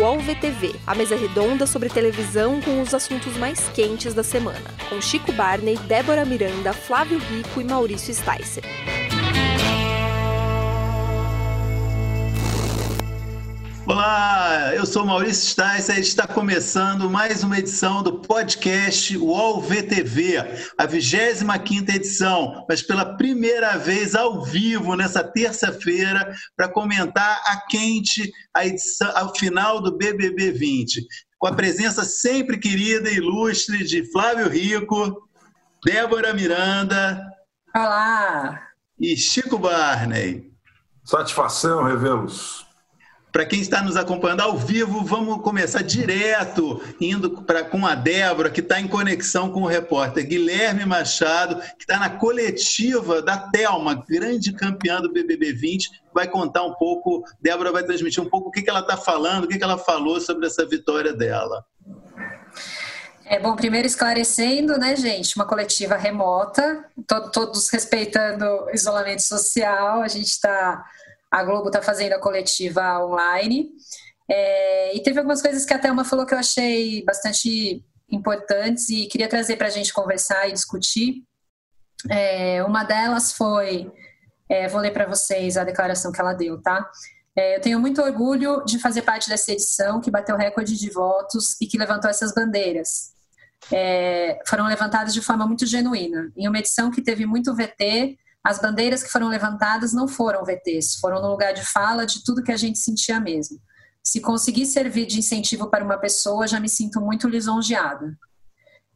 UOL VTV, a mesa redonda sobre televisão com os assuntos mais quentes da semana, com Chico Barney, Débora Miranda, Flávio Rico e Maurício Sticer. Olá, eu sou Maurício Sticer e está começando mais uma edição do podcast UOL VTV, a 25 edição, mas pela primeira vez ao vivo nessa terça-feira para comentar a quente a edição, ao final do BBB 20, com a presença sempre querida e ilustre de Flávio Rico, Débora Miranda. Olá! E Chico Barney. Satisfação, Revelos. Para quem está nos acompanhando ao vivo, vamos começar direto, indo pra, com a Débora, que está em conexão com o repórter Guilherme Machado, que está na coletiva da Thelma, grande campeã do BBB 20. Vai contar um pouco, Débora vai transmitir um pouco o que, que ela está falando, o que, que ela falou sobre essa vitória dela. É bom, primeiro esclarecendo, né, gente, uma coletiva remota, todos respeitando o isolamento social, a gente está a Globo está fazendo a coletiva online. É, e teve algumas coisas que a Thelma falou que eu achei bastante importantes e queria trazer para a gente conversar e discutir. É, uma delas foi, é, vou ler para vocês a declaração que ela deu, tá? É, eu tenho muito orgulho de fazer parte dessa edição que bateu recorde de votos e que levantou essas bandeiras. É, foram levantadas de forma muito genuína. Em uma edição que teve muito VT, as bandeiras que foram levantadas não foram VTs, foram no lugar de fala de tudo que a gente sentia mesmo. Se conseguir servir de incentivo para uma pessoa, já me sinto muito lisonjeada.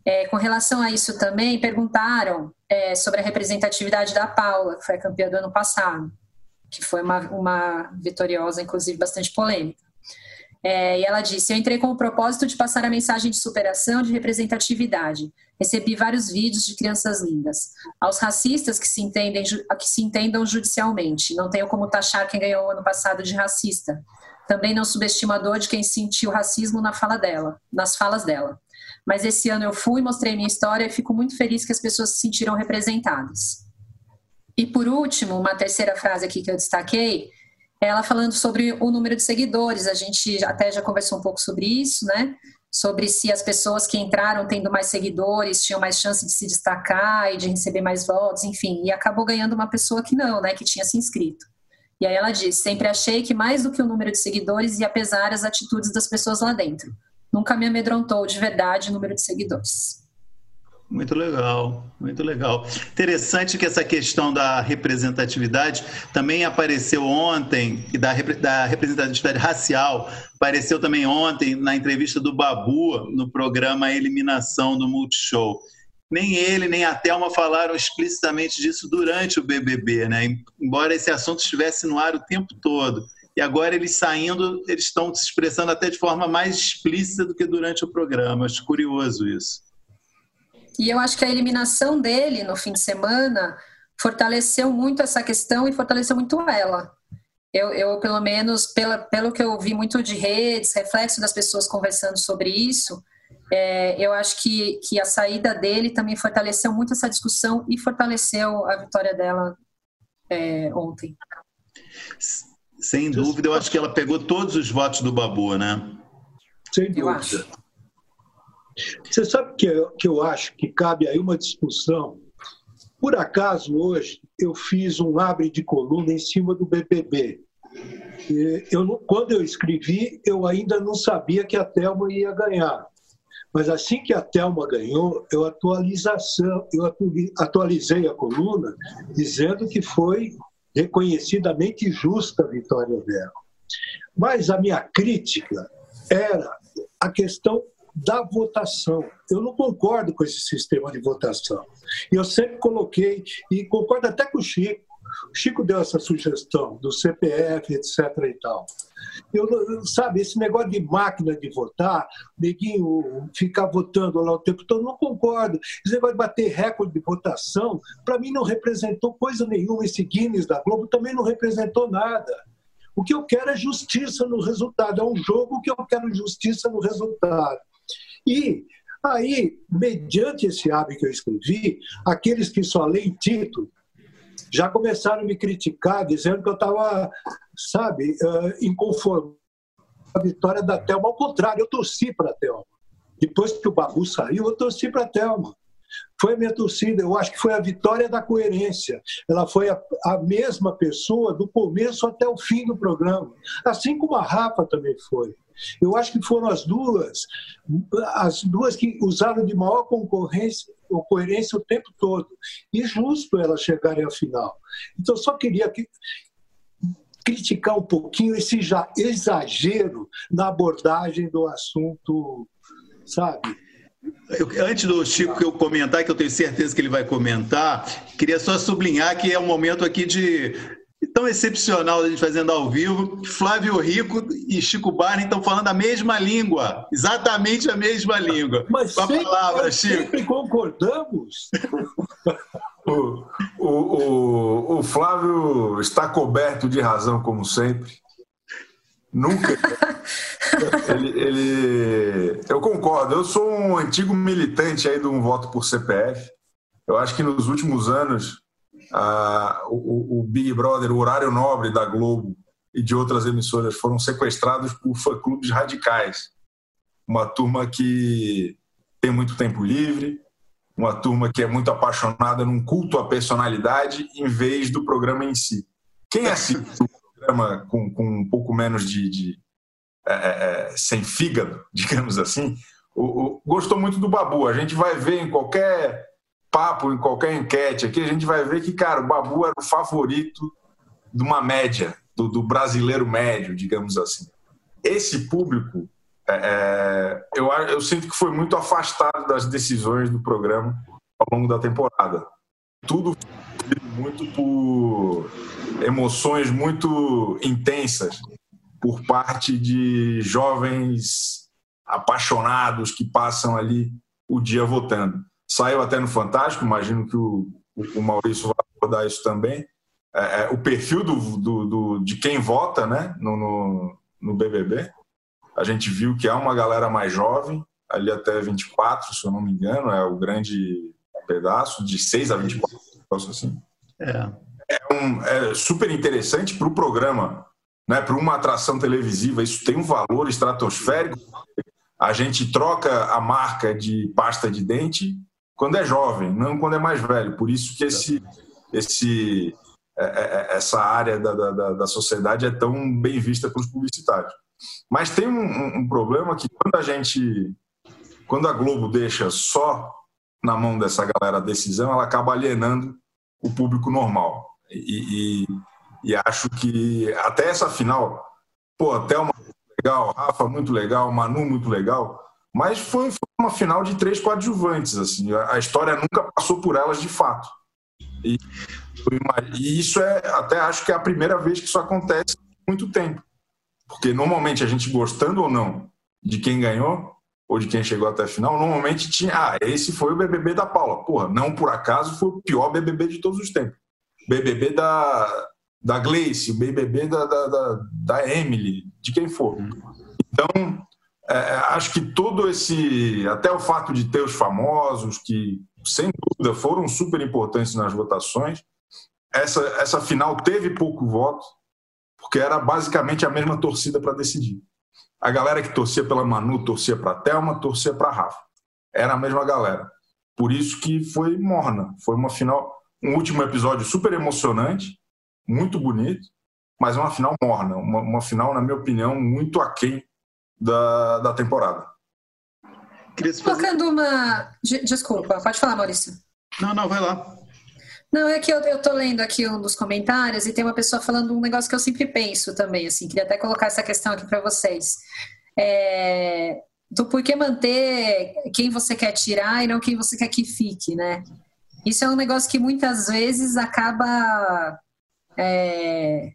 É, com relação a isso também, perguntaram é, sobre a representatividade da Paula, que foi a campeã do ano passado, que foi uma, uma vitoriosa, inclusive, bastante polêmica. É, e ela disse: Eu entrei com o propósito de passar a mensagem de superação, de representatividade. Recebi vários vídeos de crianças lindas. Aos racistas que se, entendem, que se entendam judicialmente, não tenho como taxar quem ganhou ano passado de racista. Também não subestimo a dor de quem sentiu racismo na fala dela, nas falas dela. Mas esse ano eu fui, mostrei minha história e fico muito feliz que as pessoas se sentiram representadas. E por último, uma terceira frase aqui que eu destaquei ela falando sobre o número de seguidores. A gente até já conversou um pouco sobre isso, né? Sobre se as pessoas que entraram tendo mais seguidores tinham mais chance de se destacar e de receber mais votos, enfim. E acabou ganhando uma pessoa que não, né? Que tinha se inscrito. E aí ela disse: sempre achei que mais do que o número de seguidores ia pesar as atitudes das pessoas lá dentro. Nunca me amedrontou de verdade o número de seguidores. Muito legal, muito legal. Interessante que essa questão da representatividade também apareceu ontem, e da, da representatividade racial, apareceu também ontem na entrevista do Babu no programa Eliminação do Multishow. Nem ele, nem a Thelma falaram explicitamente disso durante o BBB, né? embora esse assunto estivesse no ar o tempo todo. E agora eles saindo, eles estão se expressando até de forma mais explícita do que durante o programa. Acho curioso isso. E eu acho que a eliminação dele no fim de semana fortaleceu muito essa questão e fortaleceu muito ela. Eu, eu pelo menos, pela, pelo que eu vi muito de redes, reflexo das pessoas conversando sobre isso, é, eu acho que, que a saída dele também fortaleceu muito essa discussão e fortaleceu a vitória dela é, ontem. Sem dúvida, eu acho que ela pegou todos os votos do Babu, né? Sem dúvida. Eu acho. Você sabe que eu, que eu acho que cabe aí uma discussão. Por acaso, hoje, eu fiz um abre de coluna em cima do BBB. Eu, quando eu escrevi, eu ainda não sabia que a Thelma ia ganhar. Mas assim que a Thelma ganhou, eu, atualização, eu atualizei a coluna dizendo que foi reconhecidamente justa a vitória dela. Mas a minha crítica era a questão da votação. Eu não concordo com esse sistema de votação. E eu sempre coloquei, e concordo até com o Chico, o Chico deu essa sugestão do CPF, etc. e tal. Eu, sabe, esse negócio de máquina de votar, neguinho ficar votando lá o tempo todo, não concordo. Esse negócio de bater recorde de votação, para mim não representou coisa nenhuma. Esse Guinness da Globo também não representou nada. O que eu quero é justiça no resultado. É um jogo que eu quero justiça no resultado. E aí, mediante esse hábito que eu escrevi, aqueles que só leem título já começaram a me criticar, dizendo que eu estava, sabe, inconformado a vitória da Thelma. Ao contrário, eu torci para a Thelma. Depois que o Babu saiu, eu torci para a Thelma. Foi a minha torcida, eu acho que foi a vitória da coerência. Ela foi a, a, mesma pessoa do começo até o fim do programa. Assim como a Rafa também foi. Eu acho que foram as duas, as duas que usaram de maior concorrência coerência o tempo todo. E justo elas chegarem à final. Então, só queria que, criticar um pouquinho esse exagero na abordagem do assunto, sabe? Eu, antes do Chico eu comentar, que eu tenho certeza que ele vai comentar, queria só sublinhar que é um momento aqui de tão excepcional a gente fazendo ao vivo. Flávio Rico e Chico Barney estão falando a mesma língua, exatamente a mesma língua. Mas Com a sempre, palavra, Chico. Sempre concordamos. o, o, o, o Flávio está coberto de razão, como sempre. Nunca. ele, ele, eu concordo. Eu sou um antigo militante aí de um voto por CPF. Eu acho que nos últimos anos o, o, Big Brother, o horário nobre da Globo e de outras emissoras foram sequestrados por fã-clubes radicais. Uma turma que tem muito tempo livre, uma turma que é muito apaixonada num culto à personalidade em vez do programa em si. Quem assiste o programa com, com um pouco menos de. de é, é, é, sem fígado, digamos assim, o, o, gostou muito do Babu. A gente vai ver em qualquer papo, em qualquer enquete aqui, a gente vai ver que, cara, o Babu era o favorito de uma média, do, do brasileiro médio, digamos assim. Esse público, é, é eu, eu sinto que foi muito afastado das decisões do programa ao longo da temporada. Tudo muito por emoções muito intensas por parte de jovens apaixonados que passam ali o dia votando saiu até no Fantástico, imagino que o, o Maurício vai abordar isso também. É, é, o perfil do, do, do, de quem vota né, no, no, no, BBB. A gente viu que há uma galera mais jovem, ali até 24, se eu não me engano, é o grande pedaço, de 6 a 24, assim. É. É, um, é super interessante para o programa, né, para uma atração televisiva, isso tem um valor estratosférico. A gente troca a marca de pasta de dente quando é jovem, não quando é mais velho. Por isso que esse, esse, é, é, é, essa área da, da, da sociedade é tão bem vista pelos publicitários. Mas tem um, um, problema que quando a gente, quando a Globo deixa só na mão dessa galera a decisão, ela acaba alienando o público normal. E, e, e acho que até essa final, pô, até uma legal, Rafa muito legal, Manu muito legal, mas foi, foi uma final de três coadjuvantes. Assim, a, história nunca passou por elas de fato. E, e, isso é, até acho que é a primeira vez que isso acontece há muito tempo. Porque normalmente a gente gostando ou não de quem ganhou, ou de quem chegou até a final, normalmente tinha, ah, esse foi o BBB da Paula. Porra, não por acaso foi o pior BBB de todos os tempos. BBB da, da Gleice, o BBB da, da, da, da Emily, de quem for. Então, é, é, acho que todo esse, até o fato de ter os famosos, que sem dúvida foram super importantes nas votações, essa, essa final teve pouco voto, porque era basicamente a mesma torcida para decidir. A galera que torcia pela Manu torcia para a Thelma, torcia para a Rafa. Era a mesma galera. Por isso que foi morna. Foi uma final, um último episódio super emocionante, muito bonito, mas uma final morna. Uma, uma final, na minha opinião, muito aquém da, da temporada. Colocando uma. Desculpa, pode falar, Maurício. Não, não, vai lá. Não, é que eu, eu tô lendo aqui um dos comentários e tem uma pessoa falando um negócio que eu sempre penso também, assim, queria até colocar essa questão aqui para vocês. É, do porquê manter quem você quer tirar e não quem você quer que fique, né? Isso é um negócio que muitas vezes acaba é,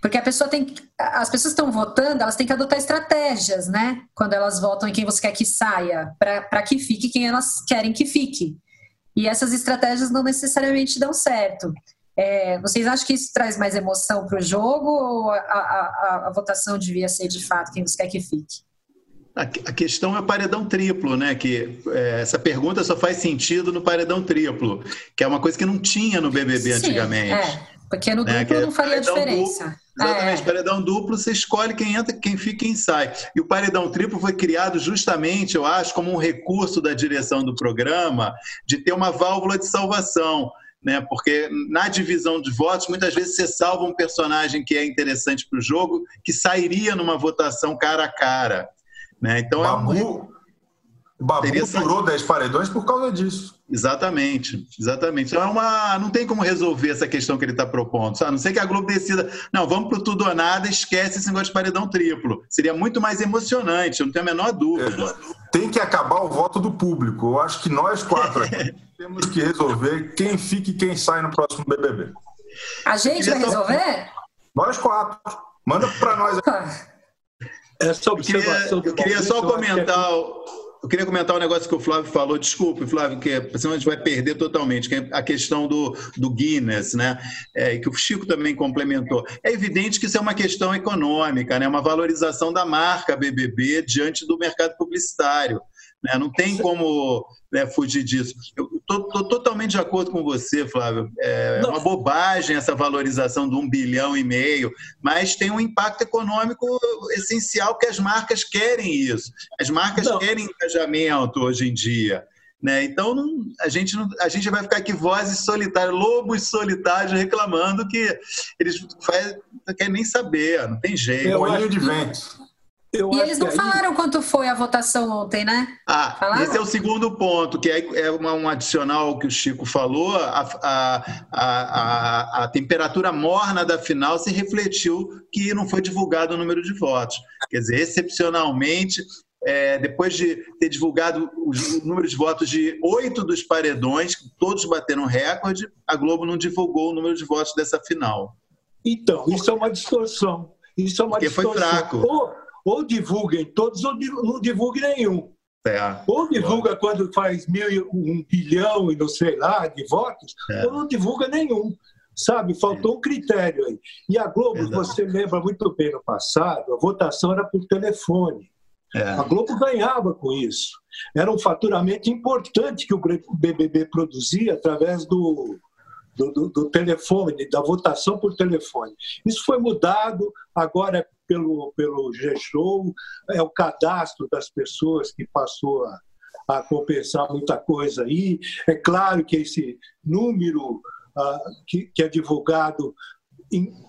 porque a pessoa tem. As pessoas estão votando, elas têm que adotar estratégias, né? Quando elas votam em quem você quer que saia, para que fique quem elas querem que fique. E essas estratégias não necessariamente dão certo. É, vocês acham que isso traz mais emoção para o jogo ou a, a, a, votação devia ser de fato quem você quer que fique? A, questão é o paredão triplo, né? Que é, essa pergunta só faz sentido no paredão triplo, que é uma coisa que não tinha no BBB Sim, antigamente. É. Porque no né, duplo é, não faria diferença. Duplo, exatamente, é. paredão duplo, você escolhe quem entra, quem fica e quem sai. E o paredão triplo foi criado justamente, eu acho, como um recurso da direção do programa de ter uma válvula de salvação. Né? Porque na divisão de votos, muitas vezes você salva um personagem que é interessante para o jogo, que sairia numa votação cara a cara. Né? Então Babu, é um... Babu durou 10 paredões por causa disso. Exatamente, exatamente. Então é uma, não tem como resolver essa questão que ele está propondo. A não ser que a Globo decida, não, vamos para tudo ou nada, esquece esse negócio de paredão triplo. Seria muito mais emocionante, eu não tenho a menor dúvida. É, tem que acabar o voto do público. Eu acho que nós quatro aqui temos que resolver quem fica e quem sai no próximo BBB. A gente vai resolver? Nós quatro. Manda para nós. Essa observação eu queria, eu queria só comentar eu queria comentar um negócio que o Flávio falou, desculpe, Flávio, que senão a gente vai perder totalmente, que é a questão do, do Guinness, né? É, que o Chico também complementou. É evidente que isso é uma questão econômica, né? uma valorização da marca BBB diante do mercado publicitário. Né? Não tem como né, fugir disso. Eu estou totalmente de acordo com você, Flávio. É Não. uma bobagem essa valorização de um bilhão e meio, mas tem um impacto econômico essencial que as marcas querem isso. As marcas Não. querem engajamento hoje em dia. Né? Então não, a, gente não, a gente vai ficar aqui vozes solitárias, lobos solitários reclamando que eles faz, não querem nem saber, não tem jeito. É um de vento. Eu e eles não aí... falaram quanto foi a votação ontem, né? Ah, falaram? esse é o segundo ponto, que é, é uma, um adicional que o Chico falou. A, a, a, a, temperatura morna da final se refletiu que não foi divulgado o número de votos. Quer dizer, excepcionalmente, é, depois de ter divulgado o, o número de votos de oito dos paredões, todos bateram recorde, a Globo não divulgou o número de votos dessa final. Então, isso é uma distorção. Isso é uma Porque distorção. foi fraco ou divulguem todos ou não divulgue nenhum. É. Ou divulga quando faz mil, um bilhão e não sei lá de votos, é. ou não divulga nenhum. Sabe, faltou um critério aí. E a Globo, Exato. você lembra muito bem no passado, a votação era por telefone. É. A Globo ganhava com isso. Era um faturamento importante que o BBB produzia através do, do, do, do, telefone, da votação por telefone. Isso foi mudado, agora é pelo, pelo G-Show, é o cadastro das pessoas que passou a, a compensar muita coisa aí. É claro que esse número uh, que, que é divulgado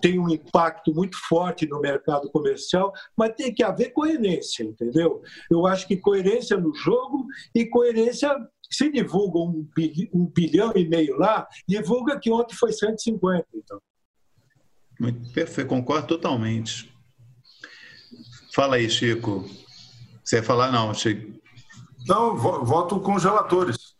tem um impacto muito forte no mercado comercial, mas tem que haver coerência, entendeu? Eu acho que coerência no jogo e coerência se divulga um bilhão, um bilhão e meio lá, divulga que ontem foi 150. Então. Muito perfeito, concordo totalmente. Fala aí, Chico. Você ia falar, não, Chico? Não, voto com os relatores.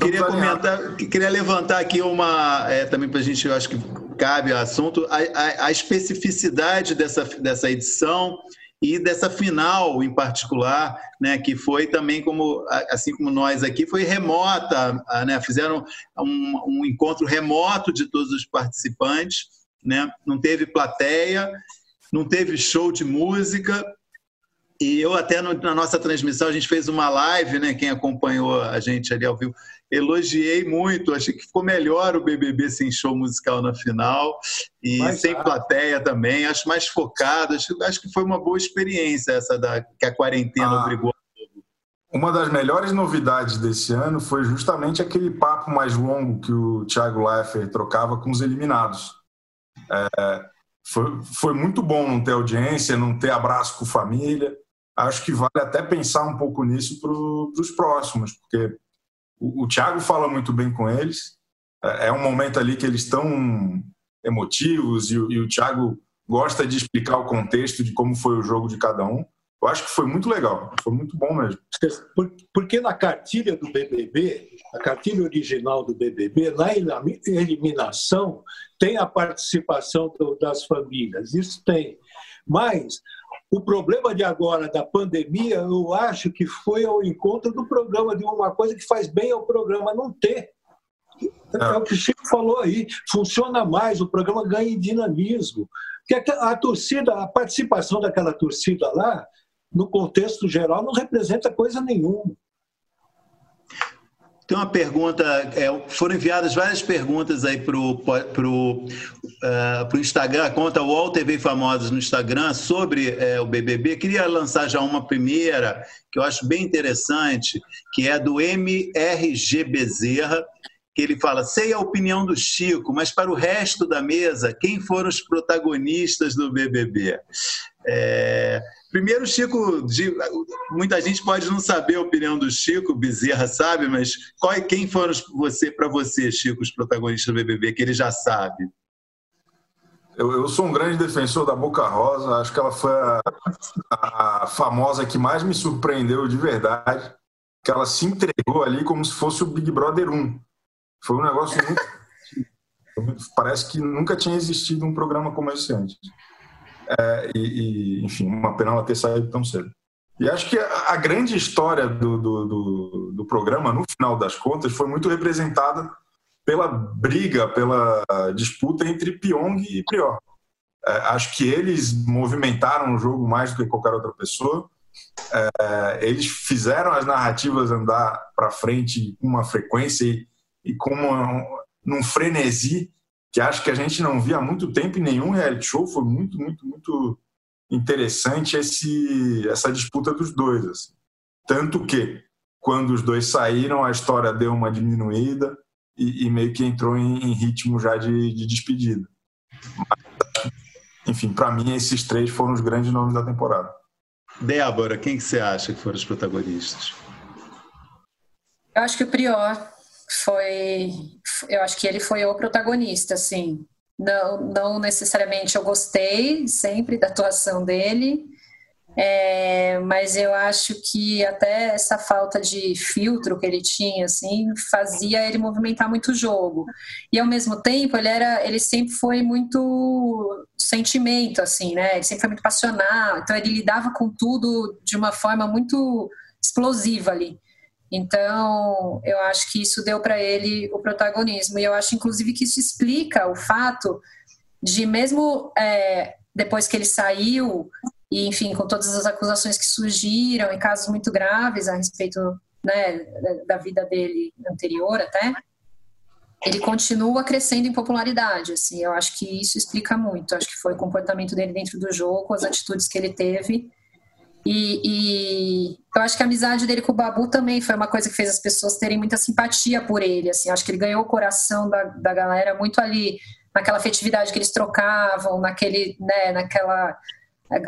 Queria comentar, queria levantar aqui uma, é, também para a gente, eu acho que cabe ao assunto, a, a, a especificidade dessa, dessa edição e dessa final em particular, né, que foi também como assim como nós aqui foi remota, né, fizeram um, um encontro remoto de todos os participantes, né, não teve plateia, não teve show de música. E eu até no, na nossa transmissão a gente fez uma live, né, quem acompanhou a gente ali ao vivo elogiei muito, achei que ficou melhor o BBB sem show musical na final. E mais sem plateia também, acho mais focado, acho, acho, que foi uma boa experiência essa da que a quarentena ah, obrigou. Uma das melhores novidades desse ano foi justamente aquele papo mais longo que o Thiago Leifert trocava com os eliminados. É, foi, foi muito bom não ter audiência, não ter abraço com família. Acho que vale até pensar um pouco nisso para os próximos, porque o, o Thiago fala muito bem com eles. É, é um momento ali que eles estão emotivos e, e o Thiago gosta de explicar o contexto de como foi o jogo de cada um. Eu acho que foi muito legal, foi muito bom mesmo. Porque na cartilha do BBB, a cartilha original do BBB, na eliminação, tem a participação das famílias, isso tem. Mas o problema de agora, da pandemia, eu acho que foi ao encontro do programa, de uma coisa que faz bem ao programa não ter. É, o que o Chico falou aí, funciona mais, o programa ganha em dinamismo. Porque a torcida, a participação daquela torcida lá, no contexto geral, não representa coisa nenhuma. Tem uma pergunta, é, foram enviadas várias perguntas aí para o pro, uh, pro Instagram, a conta UOL TV Famosos no Instagram sobre é, o BBB. Queria lançar já uma primeira, que eu acho bem interessante, que é do MRG Bezerra, que ele fala: sei a opinião do Chico, mas para o resto da mesa, quem foram os protagonistas do BBB? É, Primeiro, Chico, muita gente pode não saber a opinião do Chico, Bezerra sabe, mas qual, quem foram você, para você, Chico, os protagonistas do BBB, que ele já sabe? Eu, eu, sou um grande defensor da Boca Rosa, acho que ela foi a, a, famosa que mais me surpreendeu de verdade, que ela se entregou ali como se fosse o Big Brother 1. Foi um negócio muito. Parece que nunca tinha existido um programa como esse antes. É, e, e, enfim, uma pena ela ter saído tão cedo. E acho que a, a grande história do, do, do, do, programa, no final das contas, foi muito representada pela briga, pela disputa entre Pyong e Prior. É, acho que eles movimentaram o jogo mais do que qualquer outra pessoa. É, eles fizeram as narrativas andar para frente com uma frequência e, e com uma, num frenesi que acho que a gente não via há muito tempo em nenhum reality show. Foi muito, muito, muito interessante esse, essa disputa dos dois. Assim. Tanto que, quando os dois saíram, a história deu uma diminuída e, e meio que entrou em, em ritmo já de, de despedida. Mas, enfim, para mim, esses três foram os grandes nomes da temporada. Débora, quem que você acha que foram os protagonistas? Eu acho que o Prior foi, eu acho que ele foi o protagonista, assim. Não, não necessariamente eu gostei sempre da atuação dele, é, mas eu acho que até essa falta de filtro que ele tinha, assim, fazia ele movimentar muito o jogo. E ao mesmo tempo, ele era, ele sempre foi muito sentimento, assim, né? Ele sempre foi muito passional. Então ele lidava com tudo de uma forma muito explosiva ali. Então, eu acho que isso deu para ele o protagonismo. E eu acho, inclusive, que isso explica o fato de, mesmo é, depois que ele saiu, e enfim, com todas as acusações que surgiram, em casos muito graves a respeito né, da vida dele anterior até, ele continua crescendo em popularidade. Assim, eu acho que isso explica muito. Eu acho que foi o comportamento dele dentro do jogo, as atitudes que ele teve e, e, eu acho que a amizade dele com o Babu também foi uma coisa que fez as pessoas terem muita simpatia por ele. Assim, acho que ele ganhou o coração da, da galera muito ali naquela afetividade que eles trocavam, naquele, né, naquela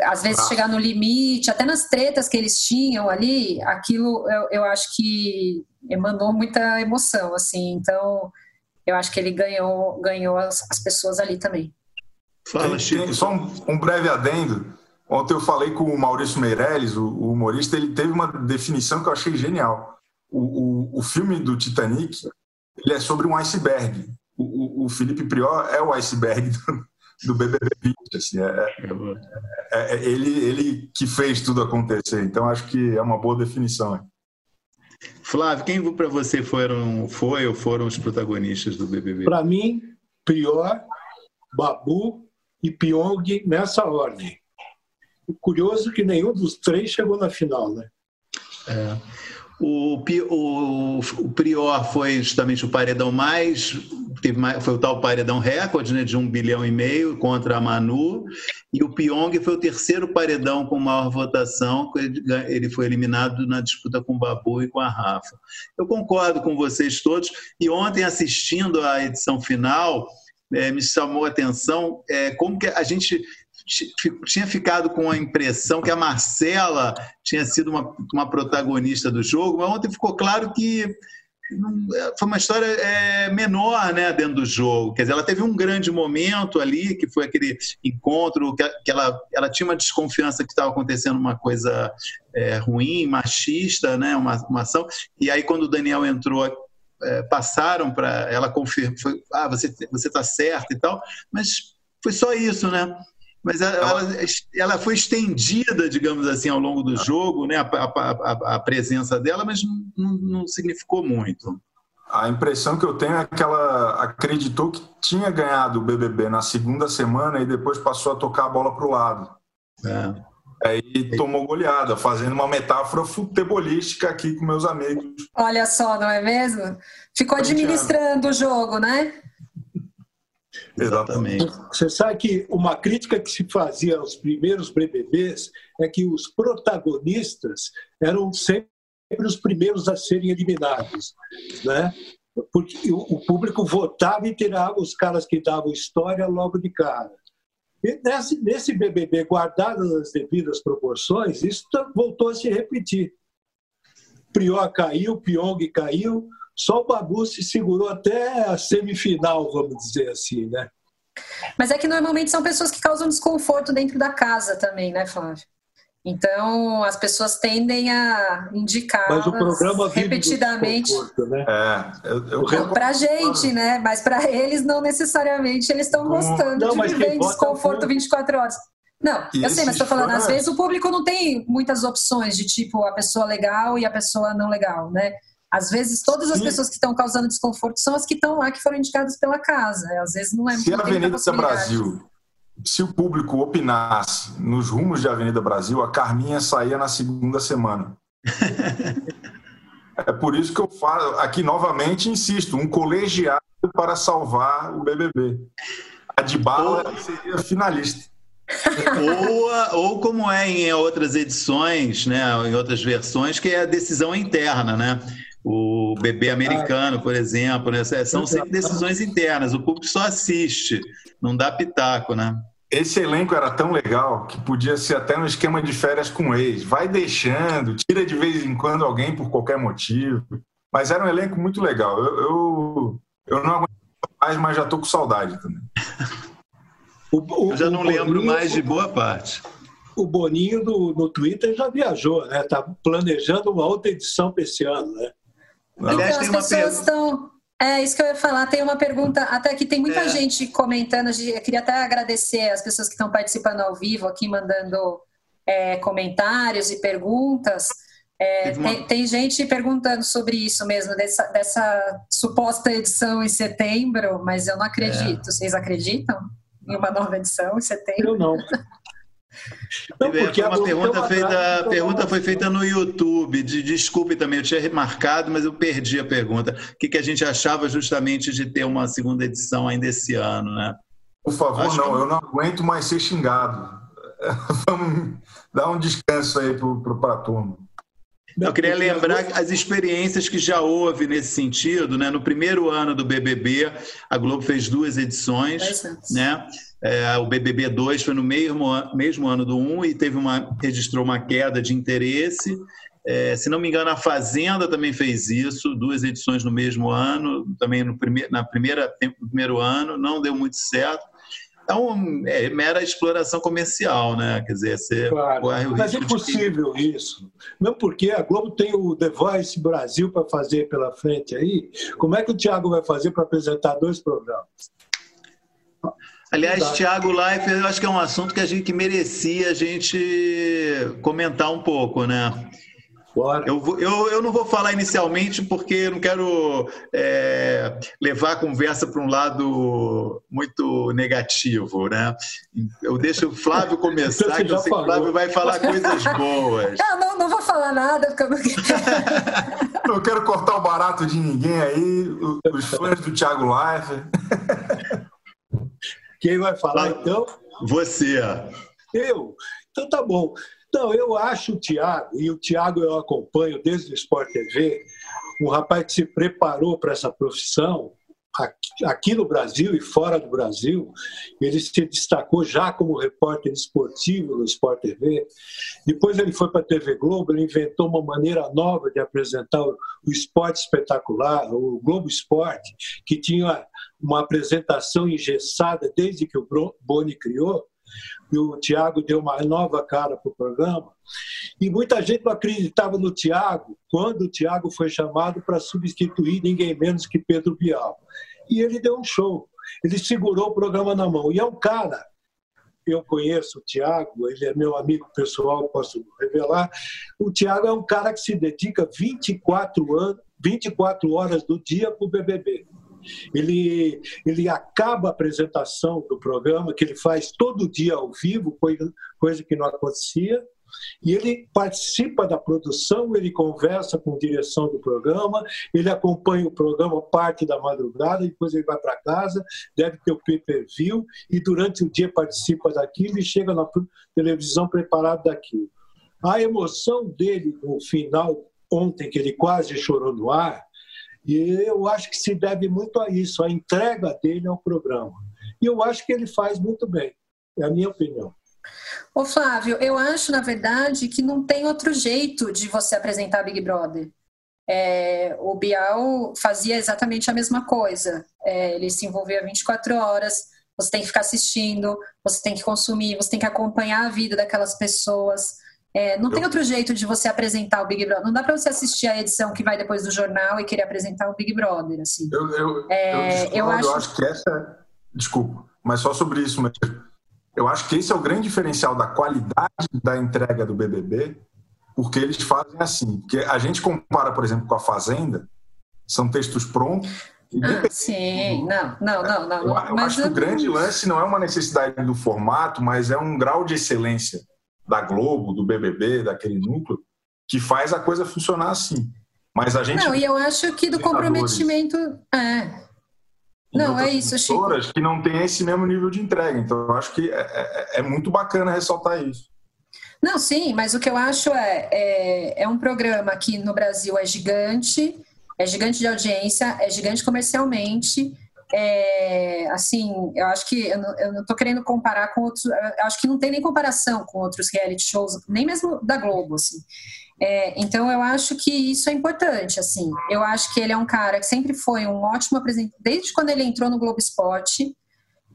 às vezes ah. chegar no limite, até nas tretas que eles tinham ali, aquilo eu, eu acho que emanou muita emoção, assim. Então, eu acho que ele ganhou ganhou as, as pessoas ali também. Fala, Chico. Só um, um breve adendo Ontem eu falei com o Maurício Meirelles, o, o humorista, ele teve uma definição que eu achei genial. O, o, o filme do Titanic ele é sobre um iceberg. O, o, Felipe Prior é o iceberg do, do BBB 20. Assim, é, é, é, ele, ele que fez tudo acontecer. Então acho que é uma boa definição. Flávio, quem para você foram, foi ou foram os protagonistas do BBB? Para mim, Prior, Babu e Pyong nessa ordem. Curioso que nenhum dos três chegou na final, né? É. O, o, o, Prior foi justamente o paredão mais, teve mais, foi o tal paredão recorde, né, de um bilhão e meio contra a Manu, e o Pyong foi o terceiro paredão com maior votação, ele, foi eliminado na disputa com o Babu e com a Rafa. Eu concordo com vocês todos, e ontem assistindo a edição final, é, me chamou a atenção é, como que a gente tinha ficado com a impressão que a Marcela tinha sido uma, uma protagonista do jogo, mas ontem ficou claro que foi uma história é, menor né, dentro do jogo. Quer dizer, ela teve um grande momento ali, que foi aquele encontro, que, que ela, ela tinha uma desconfiança que estava acontecendo uma coisa é, ruim, machista, né, uma, uma ação. E aí, quando o Daniel entrou, é, passaram para ela confirmar, ah, você está certo e tal, mas foi só isso, né? Mas ela, ela, foi estendida, digamos assim, ao longo do jogo, né? a, a, a presença dela, mas não, não, significou muito. A impressão que eu tenho é que ela acreditou que tinha ganhado o BBB na segunda semana e depois passou a tocar a bola para o lado. É. Aí tomou goleada, fazendo uma metáfora futebolística aqui com meus amigos. Olha só, não é mesmo? Ficou administrando o jogo, né? Exatamente. Você sabe que uma crítica que se fazia aos primeiros BBBs é que os protagonistas eram sempre os primeiros a serem eliminados, né? Porque o público votava e tirava os caras que davam história logo de cara. E nesse, nesse BBB, guardadas as devidas proporções, isso voltou a se repetir. Prior caiu, Pyong caiu, só o Babu se segurou até a semifinal, vamos dizer assim, né? Mas é que normalmente são pessoas que causam desconforto dentro da casa também, né, Flávio? Então, as pessoas tendem a indicar mas o programa repetidamente. Né? É, eu, eu... Para a gente, né? Mas para eles, não necessariamente eles estão gostando não, de viver em desconforto 24 horas. Não, eu sei, mas estou falando, às vezes o público não tem muitas opções de tipo a pessoa legal e a pessoa não legal, né? Às vezes, todas as Sim. pessoas que estão causando desconforto são as que estão lá, que foram indicadas pela casa. Às vezes não é Se a Avenida Brasil, se o público opinasse nos rumos de Avenida Brasil, a Carminha saía na segunda semana. é por isso que eu falo, aqui novamente insisto, um colegiado para salvar o BBB. A de bala seria finalista. ou, ou como é em outras edições, né, em outras versões, que é a decisão interna, né? O bebê americano, por exemplo, né? São sempre decisões internas, o público só assiste, não dá pitaco, né? Esse elenco era tão legal que podia ser até um esquema de férias com ex. Vai deixando, tira de vez em quando alguém por qualquer motivo. Mas era um elenco muito legal. Eu, eu, eu não aguento mais, mas já tô com saudade também. O, o, eu já não lembro Boninho, mais de boa parte. O Boninho do, no Twitter já viajou, né? Tá planejando uma outra edição para esse ano, né? Aliás, então, as pessoas estão. É isso que eu ia falar. Tem uma pergunta, até que tem muita é. gente comentando. Eu queria até agradecer as pessoas que estão participando ao vivo aqui, mandando é, comentários e perguntas. É, uma... tem, tem, gente perguntando sobre isso mesmo, dessa, dessa, suposta edição em setembro, mas eu não acredito. É. Vocês acreditam em uma nova edição em setembro? Eu não. Não, porque uma pergunta feita, a pergunta foi feita no YouTube. De, desculpe também, eu tinha remarcado, mas eu perdi a pergunta. O que, que a gente achava justamente de ter uma segunda edição ainda esse ano, né? Por favor, Acho não, que... eu não aguento mais ser xingado. Vamos dar um descanso aí para a turma. Eu queria lembrar as experiências que já houve nesse sentido, né? No primeiro ano do BBB, a Globo fez duas edições, né? É, o BBB 2 foi no mesmo, mesmo ano do 1 e teve uma, registrou uma queda de interesse. É, se não me engano, a Fazenda também fez isso, duas edições no mesmo ano, também no prime na primeira, no primeiro ano, não deu muito certo. Então, é mera exploração comercial, né? Quer dizer, você claro, Mas é impossível de... isso. Não porque a Globo tem o The Voice Brasil para fazer pela frente aí. Como é que o Thiago vai fazer para apresentar dois programas? Aliás, Thiago Life, eu acho que é um assunto que a gente que merecia a gente comentar um pouco, né? Bora. Eu, eu, eu não vou falar inicialmente porque eu não quero é, levar a conversa para um lado muito negativo, né? Eu deixo o Flávio começar, que eu sei que o Flávio vai falar coisas boas. Ah, não, não vou falar nada, porque eu não quero. não quero cortar o barato de ninguém aí, os fãs do Thiago Life. Quem vai falar então? Você. Eu? Então tá bom. Então, eu acho o Tiago, e o Tiago eu acompanho desde o Sport TV, um rapaz que se preparou para essa profissão aqui no Brasil e fora do Brasil. Ele se destacou já como repórter esportivo no Sport TV. Depois ele foi para a TV Globo, ele inventou uma maneira nova de apresentar o esporte espetacular, o Globo Esporte, que tinha uma apresentação engessada desde que o Boni criou e o Tiago deu uma nova cara para o programa. E muita gente não acreditava no Tiago quando o Tiago foi chamado para substituir ninguém menos que Pedro Bial. E ele deu um show. Ele segurou o programa na mão. E é um cara, eu conheço o Tiago, ele é meu amigo pessoal, posso revelar. O Tiago é um cara que se dedica 24, anos, 24 horas do dia para o BBB. Ele, ele acaba a apresentação do programa, que ele faz todo dia ao vivo, coisa, coisa que não acontecia, e ele participa da produção, ele conversa com a direção do programa, ele acompanha o programa parte da madrugada, depois ele vai para casa, deve ter o pay-per-view, e durante o dia participa daquilo e chega na televisão preparado daquilo. A emoção dele no final, ontem, que ele quase chorou no ar, e eu acho que se deve muito a isso, a entrega dele ao programa. E eu acho que ele faz muito bem, é a minha opinião. Ô Flávio, eu acho, na verdade, que não tem outro jeito de você apresentar Big Brother. É, o Bial fazia exatamente a mesma coisa. É, ele se envolvia 24 horas, você tem que ficar assistindo, você tem que consumir, você tem que acompanhar a vida daquelas pessoas. É, não eu... tem outro jeito de você apresentar o Big Brother. Não dá para você assistir a edição que vai depois do jornal e querer apresentar o Big Brother. Assim. Eu, eu, é, eu, eu, acho... eu acho que essa. É, desculpa, mas só sobre isso mesmo. Eu acho que esse é o grande diferencial da qualidade da entrega do BBB, porque eles fazem assim. Porque a gente compara, por exemplo, com a Fazenda, são textos prontos. Ah, sim, não, não, não, não. Eu, eu acho que o grande lance não é uma necessidade do formato, mas é um grau de excelência da Globo, do BBB, daquele núcleo, que faz a coisa funcionar assim. Mas a gente. Não, e eu acho que do comprometimento. É, não, é isso, Chico. que não tem esse mesmo nível de entrega. Então, eu acho que é, é, é, muito bacana ressaltar isso. Não, sim, mas o que eu acho é, é, é um programa que no Brasil é gigante, é gigante de audiência, é gigante comercialmente. É, assim, eu acho que eu não, estou querendo comparar com outros, eu acho que não tem nem comparação com outros reality shows, nem mesmo da Globo, assim. É, então eu acho que isso é importante, assim. Eu acho que ele é um cara que sempre foi um ótimo apresentador, desde quando ele entrou no Globo Esporte.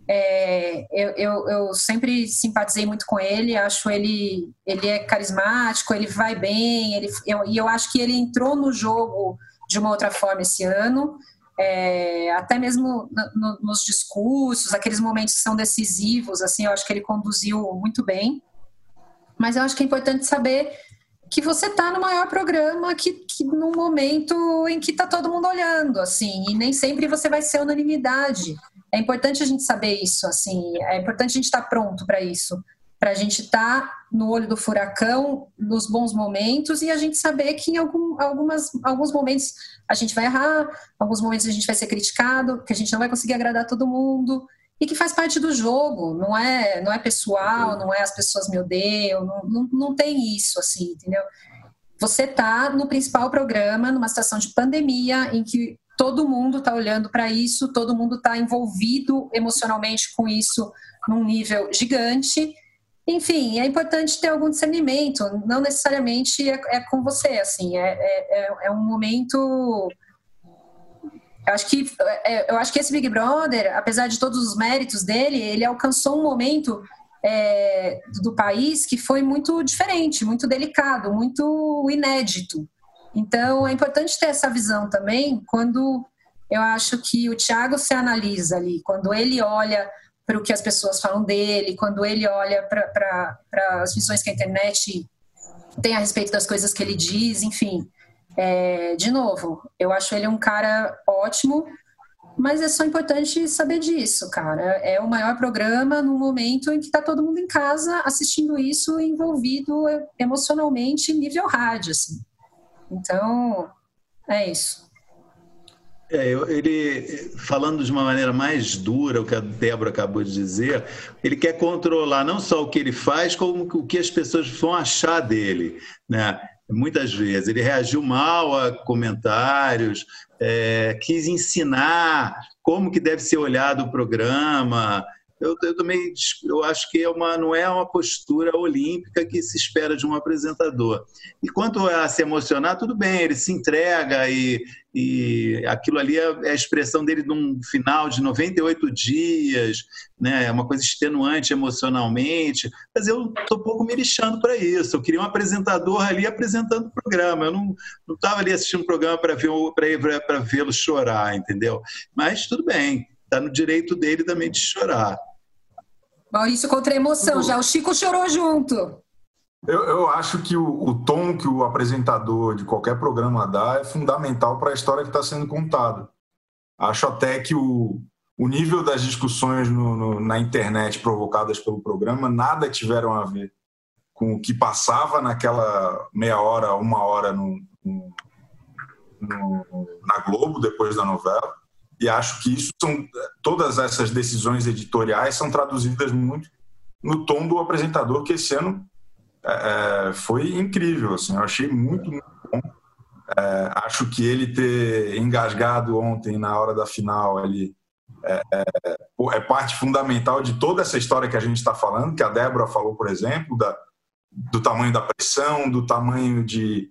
É, eu, eu, eu, sempre simpatizei muito com ele, acho ele ele é carismático, ele vai bem, ele, eu, e eu acho que ele entrou no jogo de uma outra forma esse ano, é, até mesmo no, no, nos discursos, aqueles momentos que são decisivos, assim, eu acho que ele conduziu muito bem. Mas eu acho que é importante saber que você está no maior programa que, que no momento em que está todo mundo olhando, assim, e nem sempre você vai ser unanimidade. É importante a gente saber isso, assim, é importante a gente estar tá pronto para isso, para a gente estar tá no olho do furacão nos bons momentos e a gente saber que em algum, algumas, alguns momentos a gente vai errar, alguns momentos a gente vai ser criticado, que a gente não vai conseguir agradar todo mundo e que faz parte do jogo, não é, não é pessoal, não é as pessoas me odeiam, não, não, não tem isso, assim, entendeu? Você está no principal programa, numa situação de pandemia, em que todo mundo está olhando para isso, todo mundo está envolvido emocionalmente com isso num nível gigante. Enfim, é importante ter algum discernimento, não necessariamente é, é com você, assim, é, é, é, é um momento eu acho que é, eu acho que esse Big Brother, apesar de todos os méritos dele, ele alcançou um momento é, do país que foi muito diferente, muito delicado, muito inédito. Então é importante ter essa visão também quando eu acho que o Thiago se analisa ali, quando ele olha para o que as pessoas falam dele, quando ele olha para as visões que a internet tem a respeito das coisas que ele diz, enfim. É, de novo, eu acho ele um cara ótimo, mas é só importante saber disso, cara. É o maior programa no momento em que está todo mundo em casa assistindo isso, envolvido emocionalmente, nível rádio, assim. Então, é isso. É, ele, falando de uma maneira mais dura, o que a Débora acabou de dizer, ele quer controlar não só o que ele faz, como o que as pessoas vão achar dele. Né? muitas vezes. Ele reagiu mal a comentários, é, quis ensinar como que deve ser olhado o programa, eu, eu também eu acho que é uma, não é uma postura olímpica que se espera de um apresentador. E quanto a se emocionar, tudo bem, ele se entrega e, e aquilo ali é, é a expressão dele num final de 98 dias, né? é uma coisa extenuante emocionalmente, mas eu estou um pouco me lixando para isso. Eu queria um apresentador ali apresentando o programa, eu não estava ali assistindo o programa para vê-lo chorar, entendeu? Mas tudo bem, está no direito dele também de chorar. Maurício contra a emoção, já o Chico chorou junto. Eu, eu acho que o, o, tom que o apresentador de qualquer programa dá é fundamental para a história que está sendo contada. Acho até que o, o nível das discussões no, no, na internet provocadas pelo programa nada tiveram a ver com o que passava naquela meia hora, uma hora no, no, na Globo depois da novela. E acho que isso são todas essas decisões editoriais são traduzidas muito no tom do apresentador que esse ano é, é foi incrível. Assim, eu achei muito, muito bom. É, acho que ele ter engasgado ontem na hora da final ali é, é, é, parte fundamental de toda essa história que a gente está falando, que a Débora falou, por exemplo, da, do tamanho da pressão, do tamanho de,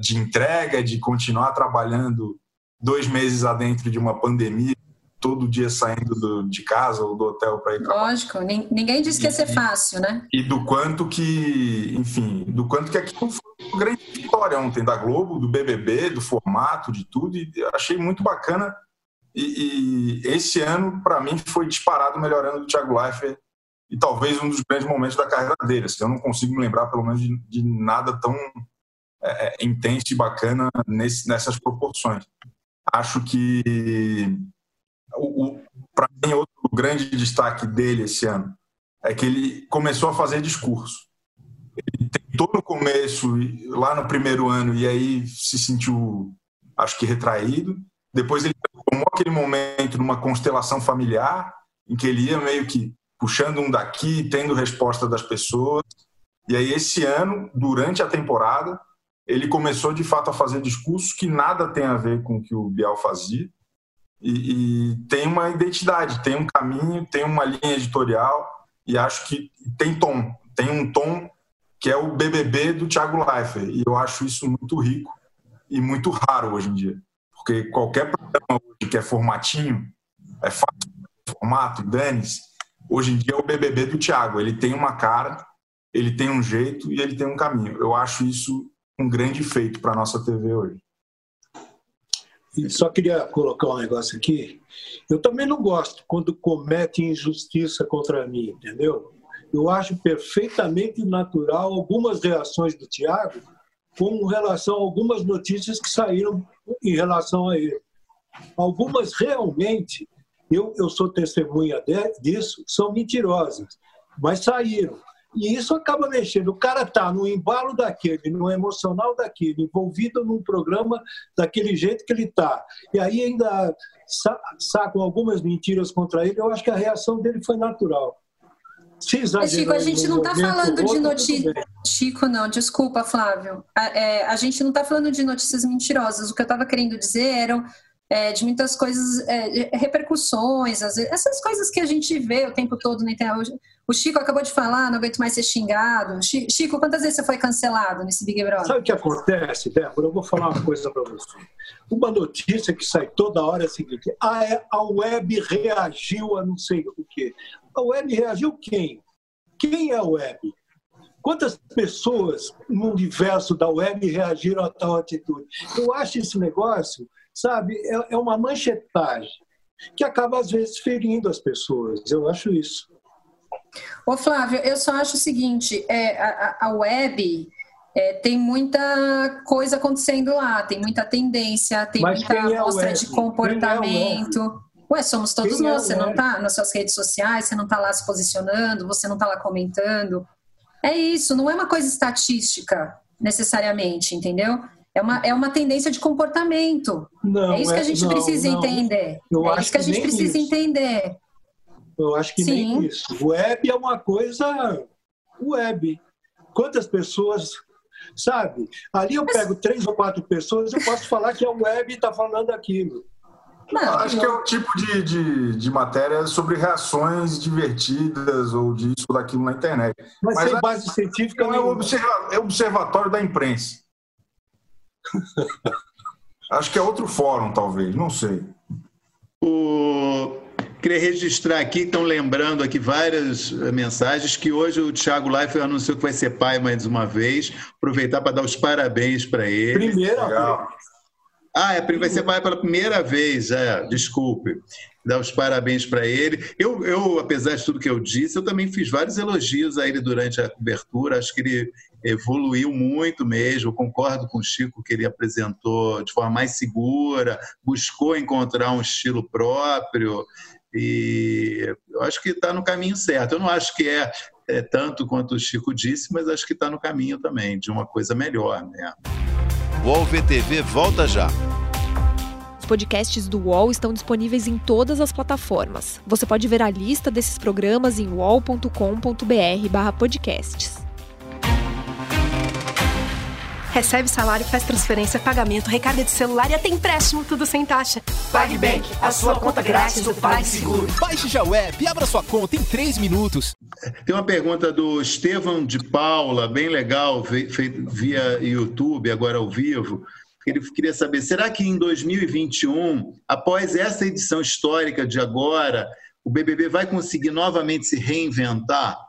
de entrega, de continuar trabalhando dois meses adentro de uma pandemia, todo dia saindo do, de casa ou do hotel para ir trabalhar. Lógico, ninguém disse que ia ser fácil, né? E do quanto que, enfim, do quanto que aquilo foi uma grande vitória ontem da Globo, do BBB, do formato, de tudo, e achei muito bacana. E, e esse ano, para mim, foi disparado melhorando do Thiago Leifert e talvez um dos grandes momentos da carreira dele. Assim, eu não consigo me lembrar, pelo menos, de, de nada tão é, é intenso e bacana nesse, nessas proporções. Acho que para mim outro grande destaque dele esse ano é que ele começou a fazer discurso. Ele tentou no começo, lá no primeiro ano, e aí se sentiu, acho que retraído. Depois ele tomou aquele momento numa constelação familiar, em que ele ia meio que puxando um daqui, tendo resposta das pessoas. E aí esse ano, durante a temporada, ele começou de fato a fazer discursos que nada tem a ver com o que o Bial fazia. E, e, tem uma identidade, tem um caminho, tem uma linha editorial. E acho que tem tom, tem um tom que é o BBB do Thiago Leifert. E eu acho isso muito rico e muito raro hoje em dia, porque qualquer programa hoje que é formatinho, é fácil, formato, dane-se, hoje em dia é o BBB do Thiago, ele tem uma cara, ele tem um jeito e ele tem um caminho. Eu acho isso um grande feito para a nossa TV hoje. Só queria colocar um negócio aqui. Eu também não gosto quando comete injustiça contra mim, entendeu? Eu acho perfeitamente natural algumas reações do Tiago com relação a algumas notícias que saíram em relação a ele. Algumas realmente, eu, eu sou testemunha de, disso, são mentirosas, mas saíram. E isso acaba mexendo. O cara está no embalo daquele, no emocional daquele, envolvido num programa daquele jeito que ele está. E aí ainda sacam algumas mentiras contra ele. Eu acho que a reação dele foi natural. Chico, a gente não está falando de notícias. Chico, não, desculpa, Flávio. A, é, a gente não está falando de notícias mentirosas. O que eu estava querendo dizer eram é, de muitas coisas, é, repercussões, essas coisas que a gente vê o tempo todo na internet. O Chico acabou de falar, não aguento mais ser xingado. Chico, quantas vezes você foi cancelado nesse Big Brother? Sabe o que acontece, Débora? Eu vou falar uma coisa para você. Uma notícia que sai toda hora é a seguinte: a, a web reagiu a não sei o quê. A web reagiu quem? Quem é a web? Quantas pessoas no universo da web reagiram a tal atitude? Eu acho esse negócio, sabe, é, é uma manchetagem que acaba às vezes ferindo as pessoas. Eu acho isso. Ô Flávio, eu só acho o seguinte, é, a, a web é, tem muita coisa acontecendo lá, tem muita tendência, tem Mas muita é mostra de é comportamento. Ué, somos todos quem é nós, você não está nas suas redes sociais, você não está lá se posicionando, você não está lá comentando. É isso, não é uma coisa estatística, necessariamente, entendeu? É uma, é uma tendência de comportamento. Não, é isso que a gente não, precisa não. entender. Eu é isso que a gente precisa isso. entender. Eu acho que Sim. nem isso. Web é uma coisa web. Quantas pessoas, sabe? Ali eu pego três ou quatro pessoas, eu posso falar que a web está falando aquilo. Não, acho não. que é o tipo de, de, de, matéria sobre reações divertidas ou disso ou daquilo na internet. Mas, Mas sem base científica. é o é observatório da imprensa. Acho que é outro fórum, talvez, não sei. O, Queria registrar aqui, estão lembrando aqui várias eh, mensagens, que hoje o Thiago Leifert anunciou que vai ser pai mais uma vez. Aproveitar para dar os parabéns para ele. Primeira vez. Ah, é, vai ser pai pela primeira vez, é, desculpe. dar os parabéns para ele. Eu, eu, apesar de tudo que eu disse, eu também fiz vários elogios a ele durante a cobertura. Acho que ele evoluiu muito mesmo. Eu concordo com o Chico que ele apresentou de forma mais segura, buscou encontrar um estilo próprio. E eu acho que está no caminho certo. Eu não acho que é, é, tanto quanto o Chico disse, mas acho que está no caminho também de uma coisa melhor. Né? O UOL VTV volta já podcasts do UOL estão disponíveis em todas as plataformas. Você pode ver a lista desses programas em uol.com.br/podcasts. Recebe salário, faz transferência, pagamento, recarga de celular e até empréstimo, tudo sem taxa. PagBank, a sua conta grátis do PagSeguro. Baixe já o app e abra sua conta em 3 minutos. Tem uma pergunta do Estevão de Paula, bem legal, feita via YouTube, agora ao vivo. Ele queria saber: será que em 2021, após essa edição histórica de agora, o BBB vai conseguir novamente se reinventar?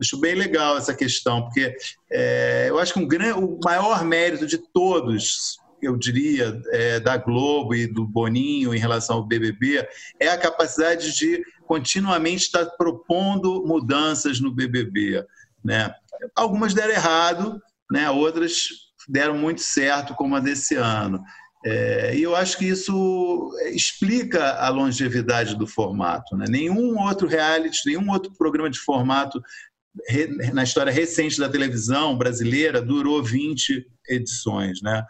Acho bem legal essa questão, porque é, eu acho que um grande, o maior mérito de todos, eu diria, é, da Globo e do Boninho em relação ao BBB, é a capacidade de continuamente estar propondo mudanças no BBB. Né? Algumas deram errado, né? outras deram muito certo, como a desse ano. É, e eu acho que isso explica a longevidade do formato. Né? Nenhum outro reality, nenhum outro programa de formato na história recente da televisão brasileira durou 20 edições. Né?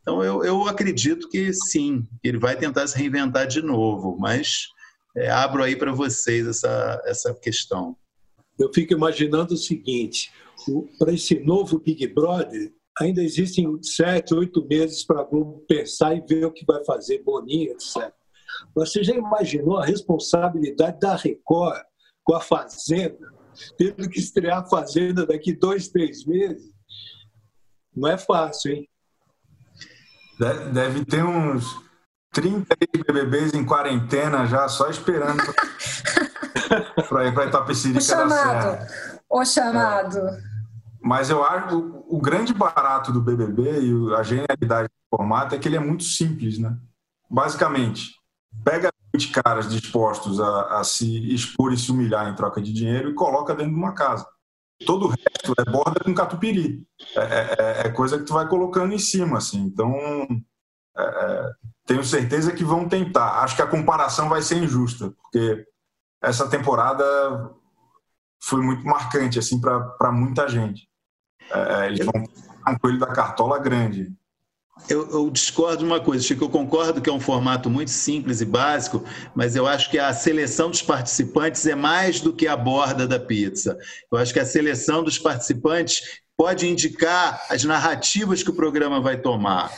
Então eu, eu acredito que sim, ele vai tentar se reinventar de novo, mas é, abro aí para vocês essa, essa questão. Eu fico imaginando o seguinte: para esse novo Big Brother, ainda existem sete, oito meses para a Globo pensar e ver o que vai fazer, Boninho, etc. Você já imaginou a responsabilidade da Record com a Fazenda, tendo que estrear a Fazenda daqui dois, três meses? Não é fácil, hein? Deve ter uns 30 BBBs em quarentena já, só esperando para ir para Itapecerica o chamado, da Serra. O chamado. É. Mas eu acho o, o grande barato do BBB e a genialidade do formato é que ele é muito simples, né? Basicamente, pega 20 caras dispostos a, a, se expor e se humilhar em troca de dinheiro e coloca dentro de uma casa. Todo o resto é borda com catupiry. É, é, é, é coisa que tu vai colocando em cima, assim. Então, é, é, tenho certeza que vão tentar. Acho que a comparação vai ser injusta, porque essa temporada foi muito marcante assim para muita gente. É, eles vão um coelho da cartola grande. Eu, eu, discordo de uma coisa, Chico. Eu concordo que é um formato muito simples e básico, mas eu acho que a seleção dos participantes é mais do que a borda da pizza. Eu acho que a seleção dos participantes pode indicar as narrativas que o programa vai tomar.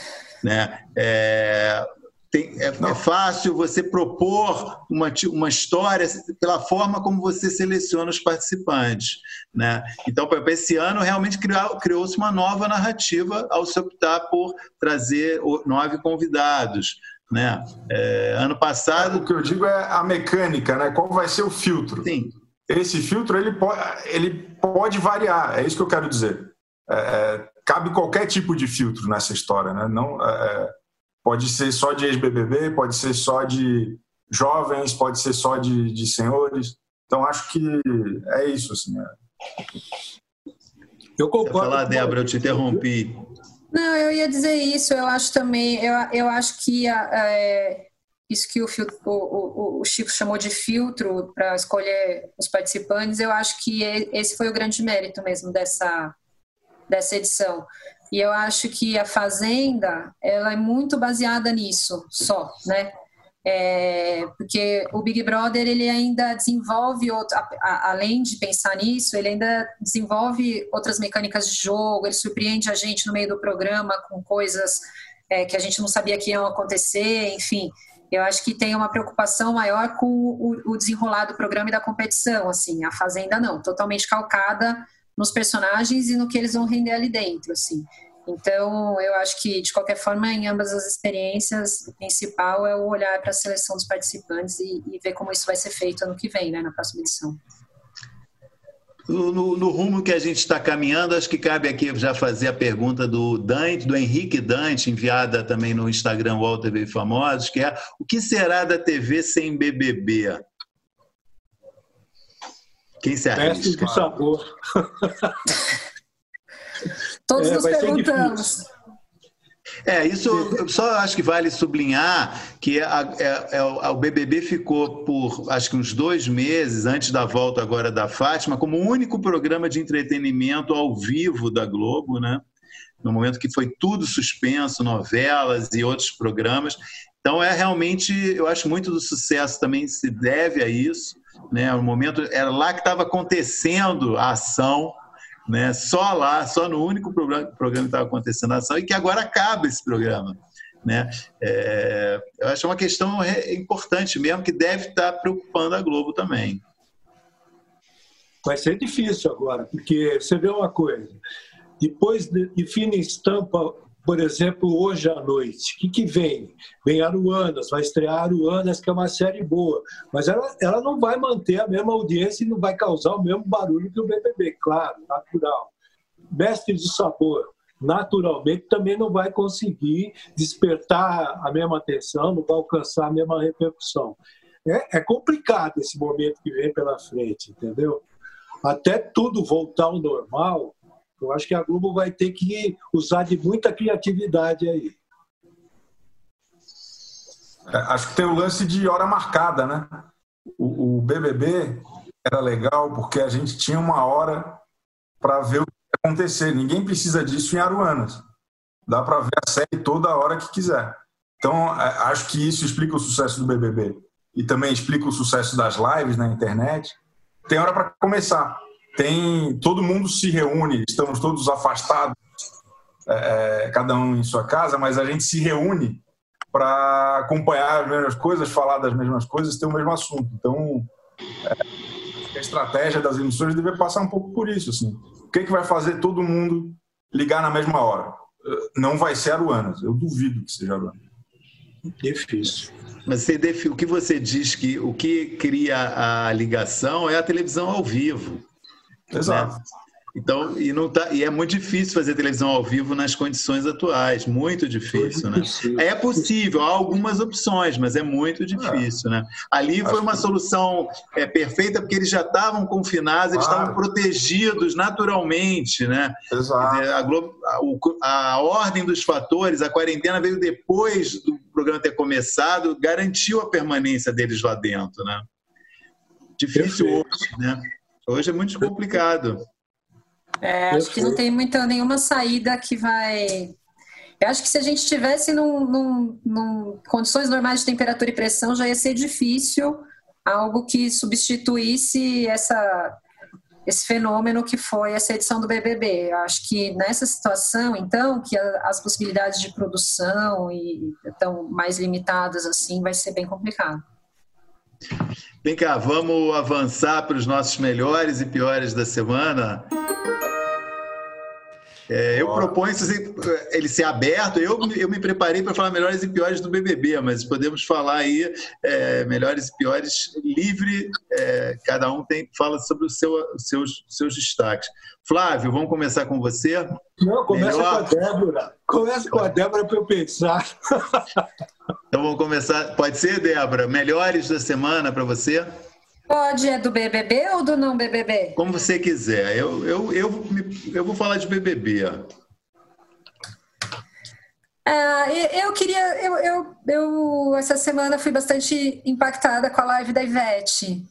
Né? É, tem, é, é, fácil você propor uma, uma história pela forma como você seleciona os participantes. Né? Então, para esse ano, realmente criou-se uma nova narrativa ao se optar por trazer nove convidados. Né? É, ano passado. O que eu digo é a mecânica, né? qual vai ser o filtro. Sim. Esse filtro ele pode, ele pode variar, é isso que eu quero dizer. É, é cabe qualquer tipo de filtro nessa história. Né? Não, é, Pode ser só de ex-BBB, pode ser só de jovens, pode ser só de, de senhores. Então, acho que é isso. Assim, né? Eu concordo. Você falar, Débora, eu te interrompi. Não, eu ia dizer isso. Eu acho também, eu, eu acho que a, é, isso que o, o, o, o, Chico chamou de filtro para escolher os participantes, eu acho que esse foi o grande mérito mesmo dessa, dessa edição. E eu acho que a Fazenda, ela é muito baseada nisso só, né? É, porque o Big Brother ele ainda desenvolve outro, a, a, além de pensar nisso, ele ainda desenvolve outras mecânicas de jogo, ele surpreende a gente no meio do programa com coisas é, que a gente não sabia que iam acontecer, enfim. Eu acho que tem uma preocupação maior com o, o desenrolar do programa e da competição, assim. A Fazenda não, totalmente calcada nos personagens e no que eles vão render ali dentro, assim. Então, eu acho que, de qualquer forma, em ambas as experiências, o principal é o olhar para a seleção dos participantes e, e, ver como isso vai ser feito ano que vem, né, na próxima edição. No, no, rumo que a gente está caminhando, acho que cabe aqui já fazer a pergunta do Dante, do Henrique Dante, enviada também no Instagram UOL TV Famosos, que é o que será da TV sem BBB? Quem se arrisca? Mestre do sabor. Todos é, nos perguntamos. É, isso eu só acho que vale sublinhar que a, a, é, a, o BBB ficou por acho que uns dois meses antes da volta agora da Fátima como o único programa de entretenimento ao vivo da Globo, né? No momento que foi tudo suspenso, novelas e outros programas. Então é realmente, eu acho muito do sucesso também se deve a isso, né? O momento era lá que estava acontecendo a ação né? Só lá, só no único programa, programa que estava acontecendo a ação e que agora acaba esse programa. Né? É, eu acho uma questão importante mesmo que deve estar preocupando a Globo também. Vai ser difícil agora, porque você vê uma coisa, depois de, de fina estampa por exemplo, hoje à noite. O que, que vem? Vem Aruanas, vai estrear Aruanas, que é uma série boa. Mas ela, ela não vai manter a mesma audiência e não vai causar o mesmo barulho que o BBB, claro, natural. Mestres do Sabor, naturalmente, também não vai conseguir despertar a mesma atenção, não vai alcançar a mesma repercussão. É, é complicado esse momento que vem pela frente, entendeu? Até tudo voltar ao normal, eu acho que a Globo vai ter que usar de muita criatividade aí. É, acho que tem o lance de hora marcada, né? O, o BBB era legal porque a gente tinha uma hora para ver o que ia acontecer. Ninguém precisa disso em Aruanas. Dá para ver a série toda hora que quiser. Então, é, acho que isso explica o sucesso do BBB. E também explica o sucesso das lives na internet. Tem hora para começar tem todo mundo se reúne, estamos todos afastados, é, é, cada um em sua casa, mas a gente se reúne para acompanhar as mesmas coisas, falar das mesmas coisas, ter o mesmo assunto. Então, é, a estratégia das emissoras deve passar um pouco por isso. Assim. O que, é que vai fazer todo mundo ligar na mesma hora? Não vai ser Aruanas, eu duvido que seja Aruanas. Difícil. Mas você, o que você diz que o que cria a ligação é a televisão ao vivo. Exato. Né? Então, e, não tá, e é muito difícil fazer televisão ao vivo nas condições atuais, muito difícil, né? É possível, há algumas opções, mas é muito difícil, é. né? Ali foi uma solução é, perfeita porque eles já estavam confinados, eles estavam protegidos naturalmente, né? Exato. a, Globo, a, a ordem dos fatores, a quarentena veio depois do programa ter começado, garantiu a permanência deles lá dentro, né? Difícil hoje, né? Hoje é muito complicado. É, acho que não tem muita, nenhuma saída que vai. Eu acho que se a gente tivesse num, num, num, condições normais de temperatura e pressão, já ia ser difícil algo que substituísse essa, esse fenômeno que foi essa edição do BBB. Eu acho que nessa situação, então, que as possibilidades de produção estão mais limitadas assim, vai ser bem complicado. Vem cá, vamos avançar para os nossos melhores e piores da semana. É, eu proponho ele ser aberto. Eu, eu me preparei para falar melhores e piores do BBB, mas podemos falar aí é, melhores e piores livre. É, cada um tem fala sobre os seu, seus, seus destaques. Flávio, vamos começar com você? Não, começa Melhor... com a Débora. Começa com a Débora para eu pensar. Então vamos começar. Pode ser, Débora? Melhores da semana para você? Pode, é do BBB ou do não BBB? Como você quiser. Eu, eu, eu, eu vou falar de BBB. Ah, eu queria. Eu, eu, eu, essa semana fui bastante impactada com a live da Ivete.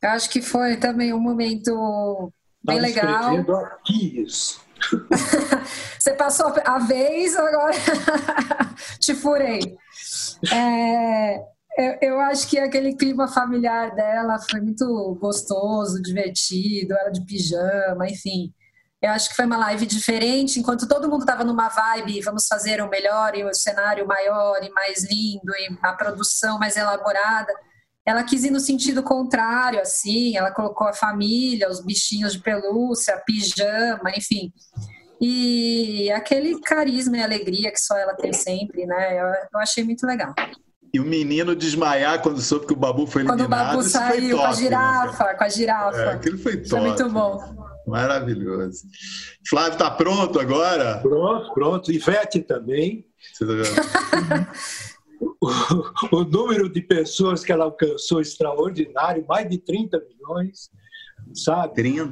Eu acho que foi também um momento bem tá legal. Aqui. Você passou a vez, agora te furei. É, eu, eu, acho que aquele clima familiar dela foi muito gostoso, divertido, ela de pijama, enfim. Eu acho que foi uma live diferente, enquanto todo mundo estava numa vibe, vamos fazer o melhor e o cenário maior e mais lindo e a produção mais elaborada. Ela quis ir no sentido contrário, assim, ela colocou a família, os bichinhos de pelúcia, pijama, enfim. E aquele carisma e alegria que só ela tem sempre, né? Eu, eu achei muito legal. E o menino desmaiar quando soube que o Babu foi eliminado. Quando o Babu saiu top, com a né, girafa, né? com a girafa. É, aquilo foi top. Isso é muito bom. Maravilhoso. Flávio, tá pronto agora? Pronto, pronto. Ivete também. Tá o, o número de pessoas que ela alcançou extraordinário, mais de 30 milhões, sabe? 30?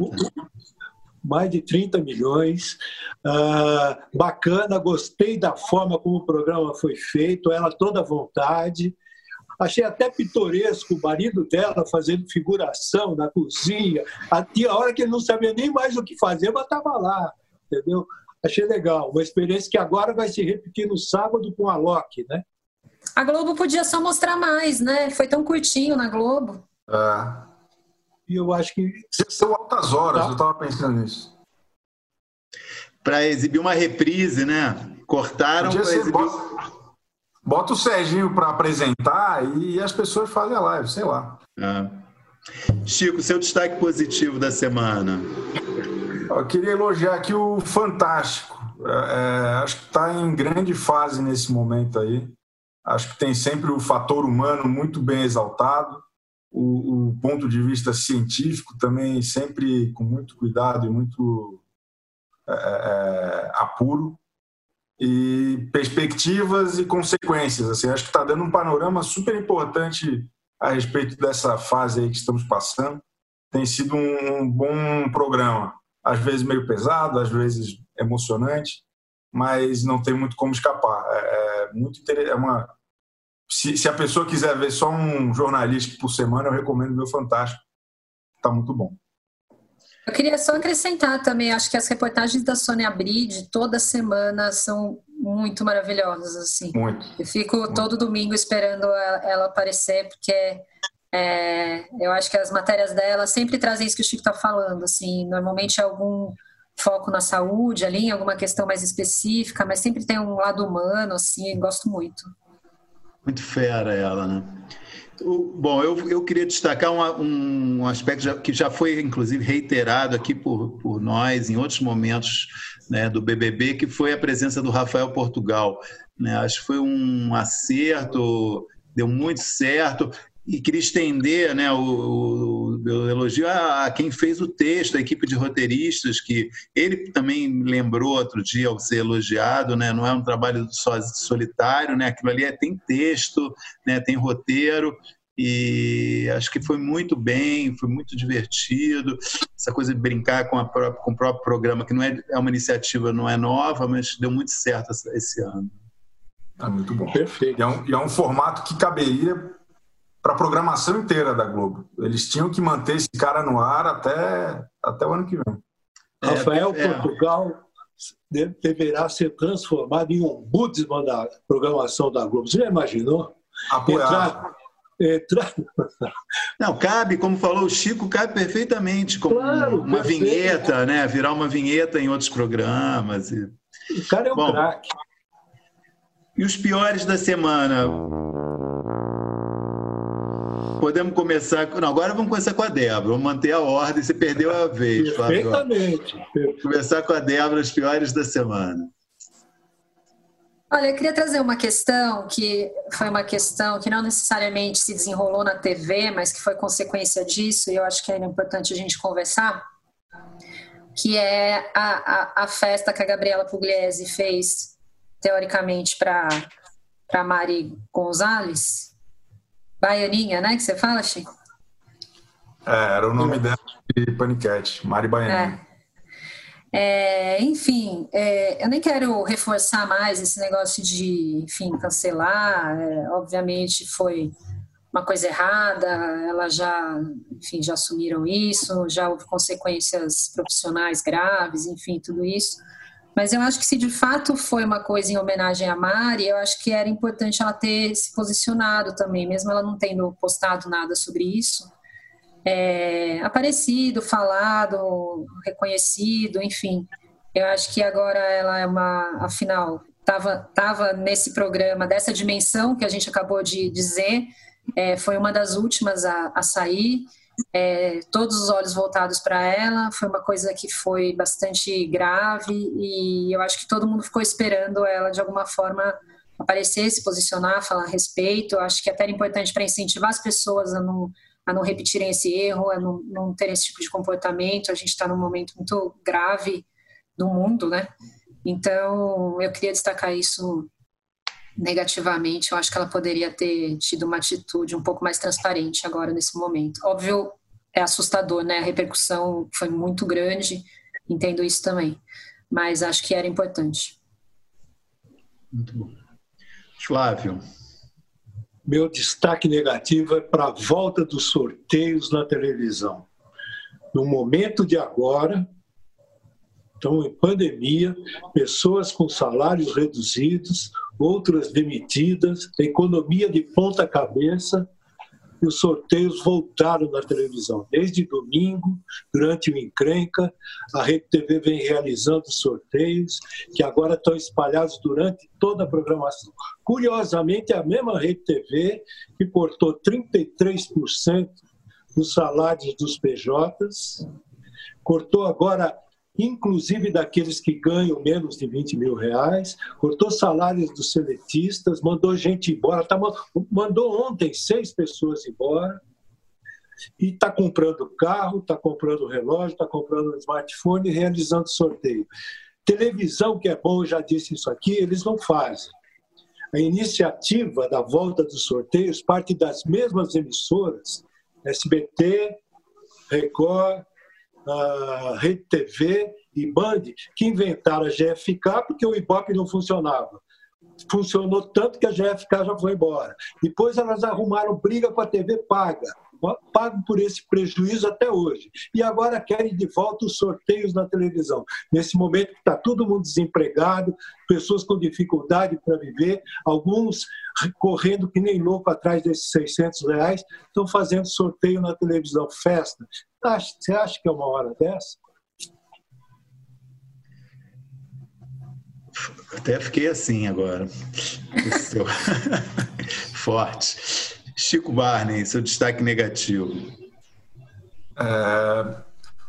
Mais de 30 milhões. Uh, bacana, gostei da forma como o programa foi feito, ela toda à vontade. Achei até pitoresco o marido dela fazendo figuração na cozinha. Até a hora que ele não sabia nem mais o que fazer, mas estava lá, entendeu? Achei legal. Uma experiência que agora vai se repetir no sábado com a Loki, né? A Globo podia só mostrar mais, né? Foi tão curtinho na Globo. É. E eu acho que. São altas horas, tá. eu estava pensando nisso. Para exibir uma reprise, né? Cortaram para exibir. Bota, bota, o Serginho para apresentar e as pessoas fazem a live, sei lá. É. Chico, seu destaque positivo da semana. Eu queria elogiar aqui o Fantástico. É, é acho que está em grande fase nesse momento aí. Acho que tem sempre o fator humano muito bem exaltado o, o, ponto de vista científico também sempre com muito cuidado e muito é, é, apuro. E perspectivas e consequências assim acho que está dando um panorama super importante a respeito dessa fase que estamos passando. Tem sido um bom programa às vezes meio pesado às vezes emocionante mas não tem muito como escapar. É, é muito é uma se, se, a pessoa quiser ver só um jornalista por semana, eu recomendo ver o Fantástico. Está muito bom. Eu queria só acrescentar também, acho que as reportagens da Sônia Bride toda semana são muito maravilhosas, assim. Muito. Eu fico muito. todo domingo esperando ela, aparecer, porque é, eu acho que as matérias dela sempre trazem isso que o Chico está falando, assim, normalmente é algum foco na saúde ali, em alguma questão mais específica, mas sempre tem um lado humano, assim, gosto muito. Muito fera ela, né? Bom, eu, eu queria destacar um, um aspecto que já foi, inclusive, reiterado aqui por, por nós em outros momentos né, do BBB, que foi a presença do Rafael Portugal. Né? Acho que foi um acerto, deu muito certo e queria estender né, o, o elogio a, a, quem fez o texto, a equipe de roteiristas, que ele também lembrou outro dia ao ser elogiado, né, não é um trabalho só solitário, né, aquilo ali é, tem texto, né, tem roteiro, e acho que foi muito bem, foi muito divertido. Essa coisa de brincar com, a própria, com o próprio programa, que não é, é uma iniciativa, não é nova, mas deu muito certo esse ano. Ah, muito bom. Perfeito. E é um, e é um formato que caberia para a programação inteira da Globo. Eles tinham que manter esse cara no ar até, até o ano que vem. É, Rafael é, Portugal deverá ser transformado em um budismo da programação da Globo. Você já imaginou? Apoiar. Entrar, entrar... Não, cabe, como falou o Chico, cabe perfeitamente como claro, uma perfeito. vinheta, né? Virar uma vinheta em outros programas. E... O cara é um craque. E os piores da semana? Podemos começar. Não, agora vamos começar com a Débora. Vamos manter a ordem. Você perdeu a vez, Perfeitamente. Começar com a Débora, os piores da semana. Olha, eu queria trazer uma questão que foi uma questão que não necessariamente se desenrolou na TV, mas que foi consequência disso, e eu acho que era importante a gente conversar, que é a, a, a festa que a Gabriela Pugliese fez, teoricamente, para Mari Gonzalez, Baianinha, né? Que você fala, Chico? É, era o nome dela de paniquete, Mari Baianinha. É. É, enfim, é, eu nem quero reforçar mais esse negócio de, enfim, cancelar. É, obviamente foi uma coisa errada, ela já, enfim, já assumiram isso, já houve consequências profissionais graves, enfim, tudo isso. Mas eu acho que se de fato foi uma coisa em homenagem a Mari, eu acho que era importante ela ter se posicionado também, mesmo ela não tendo postado nada sobre isso. É, aparecido, falado, reconhecido, enfim. Eu acho que agora ela é uma, afinal, estava tava nesse programa dessa dimensão que a gente acabou de dizer, é, foi uma das últimas a, a sair é, todos os olhos voltados para ela. Foi uma coisa que foi bastante grave e eu acho que todo mundo ficou esperando ela de alguma forma aparecer, se posicionar, falar a respeito. Acho que é até era importante para incentivar as pessoas a não, a não repetirem esse erro, a não, não terem esse tipo de comportamento. A gente está num momento muito grave do mundo, né? Então, eu queria destacar isso negativamente. Eu acho que ela poderia ter tido uma atitude um pouco mais transparente agora nesse momento. Óbvio, é assustador, né? A repercussão foi muito grande, entendo isso também, mas acho que era importante. Muito bom. Flávio. Meu destaque negativo é para a volta dos sorteios na televisão. No momento de agora, estão em pandemia, pessoas com salários reduzidos, outras demitidas, economia de ponta cabeça, e os sorteios voltaram na televisão. Desde domingo, durante o Encrenca, a Rede TV vem realizando sorteios que agora estão espalhados durante toda a programação. Curiosamente, é a mesma Rede TV que cortou 33% dos salários dos PJs, cortou agora inclusive daqueles que ganham menos de 20 mil reais, cortou salários dos seletistas, mandou gente embora, tá, mandou ontem seis pessoas embora, e está comprando carro, está comprando relógio, está comprando smartphone e realizando sorteio. Televisão, que é bom, eu já disse isso aqui, eles não fazem. A iniciativa da volta dos sorteios parte das mesmas emissoras, SBT, Record, Rede TV e Band, que inventaram a GFK porque o Ibope não funcionava. Funcionou tanto que a GFK já foi embora. Depois elas arrumaram briga com a TV paga pagam por esse prejuízo até hoje. E agora querem de volta os sorteios na televisão. Nesse momento que está todo mundo desempregado, pessoas com dificuldade para viver, alguns correndo que nem louco atrás desses 600 reais, estão fazendo sorteio na televisão, festa. Você acha que é uma hora dessa? Até fiquei assim agora. Forte. Chico Barney, seu destaque negativo. É,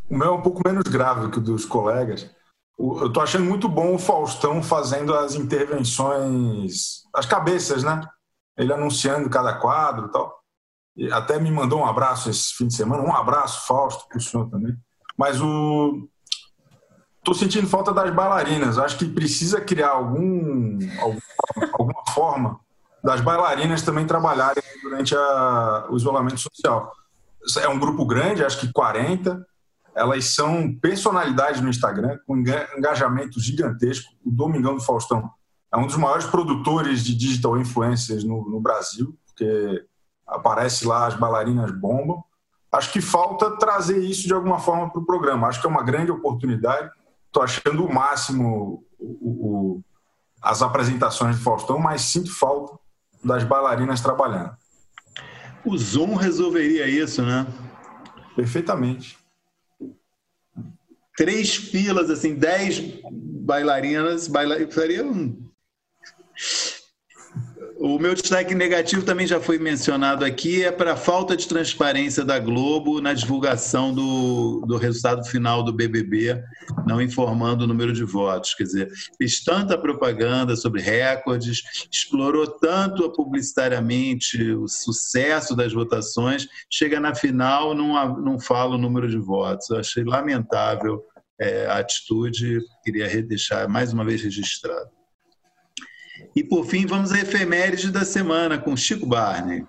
o meu é um pouco menos grave que o dos colegas. Eu estou achando muito bom o Faustão fazendo as intervenções, as cabeças, né? Ele anunciando cada quadro e tal. Até me mandou um abraço esse fim de semana. Um abraço, Fausto, para o senhor também. Mas o. Estou sentindo falta das bailarinas. Acho que precisa criar algum, alguma forma das bailarinas também trabalharem durante a, o isolamento social. É um grupo grande, acho que 40. Elas são personalidades no Instagram, com engajamento gigantesco. O Domingão do Faustão é um dos maiores produtores de digital influencers no, no Brasil, porque aparece lá as bailarinas bombam. Acho que falta trazer isso de alguma forma para o programa. Acho que é uma grande oportunidade. Estou achando o máximo o, o, as apresentações do Faustão, mas sinto falta das bailarinas trabalhando. O Zoom resolveria isso, né? Perfeitamente. Três filas, assim, dez bailarinas, baila... faria um o meu destaque negativo também já foi mencionado aqui, é para a falta de transparência da Globo na divulgação do, do resultado final do BBB, não informando o número de votos. Quer dizer, fez tanta propaganda sobre recordes, explorou tanto publicitariamente o sucesso das votações, chega na final não, não fala o número de votos. Eu achei lamentável é, a atitude, queria deixar mais uma vez registrado. E por fim, vamos à efeméride da semana com Chico Barney.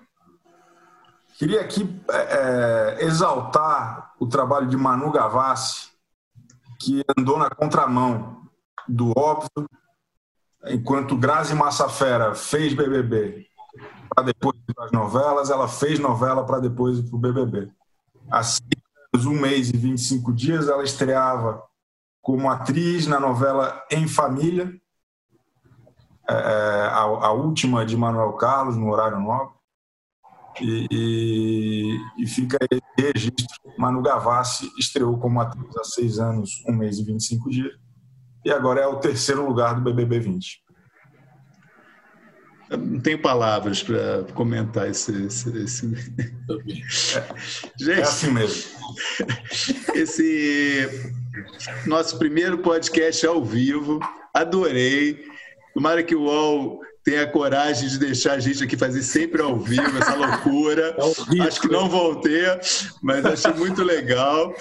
Queria aqui é, é, exaltar o trabalho de Manu Gavassi, que andou na contramão do óbvio, enquanto Grazi Massafera fez BBB para depois ir para as novelas, ela fez novela para depois ir para o BBB. Assim, um mês e 25 dias, ela estreava como atriz na novela Em Família, é, é, a, a, última de Manuel Carlos, no horário nobre. E, e, e, fica esse registro. Manu Gavassi estreou como atriz há seis anos, um mês e 25 dias. E agora é o terceiro lugar do BBB 20. Eu não tenho palavras para comentar esse. esse, esse... Gente, é assim mesmo. Esse nosso primeiro podcast ao vivo, adorei Tomara que o UOL tenha coragem de deixar a gente aqui fazer sempre ao vivo essa loucura. É Acho que não vão ter, mas achei muito legal.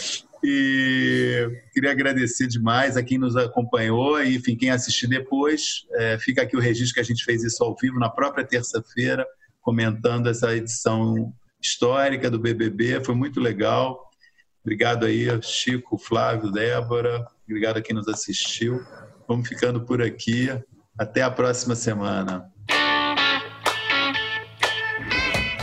E queria agradecer demais a quem nos acompanhou e, enfim, quem assistir depois. É, fica aqui o registro que a gente fez isso ao vivo na própria terça-feira, comentando essa edição histórica do BBB. Foi muito legal. Obrigado aí, Chico, Flávio, Débora. Obrigado a quem nos assistiu. Vamos ficando por aqui. Até a próxima semana.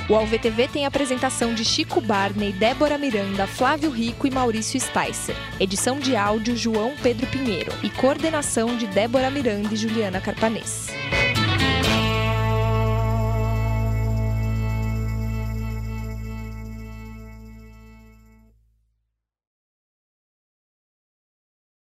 O AlvTV tem apresentação de Chico Barney, Débora Miranda, Flávio Rico e Maurício Spicer. Edição de áudio João Pedro Pinheiro e coordenação de Débora Miranda e Juliana Carpanês.